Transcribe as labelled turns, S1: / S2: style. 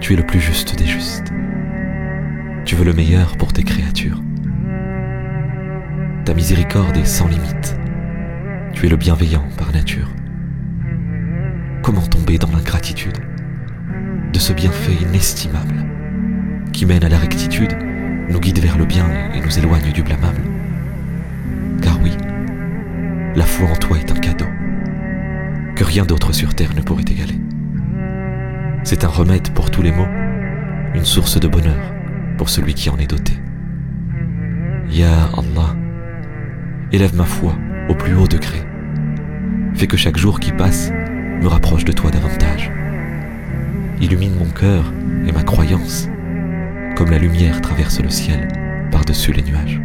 S1: Tu es le plus juste des justes. Tu veux le meilleur pour tes créatures. Ta miséricorde est sans limite. Tu es le bienveillant par nature. Comment tomber dans l'ingratitude de ce bienfait inestimable qui mène à la rectitude, nous guide vers le bien et nous éloigne du blâmable? Car oui, la foi en toi est un cadeau que rien d'autre sur terre ne pourrait égaler. C'est un remède pour tous les maux, une source de bonheur pour celui qui en est doté. Ya Allah, élève ma foi au plus haut degré. Fais que chaque jour qui passe me rapproche de toi davantage. Illumine mon cœur et ma croyance, comme la lumière traverse le ciel par-dessus les nuages.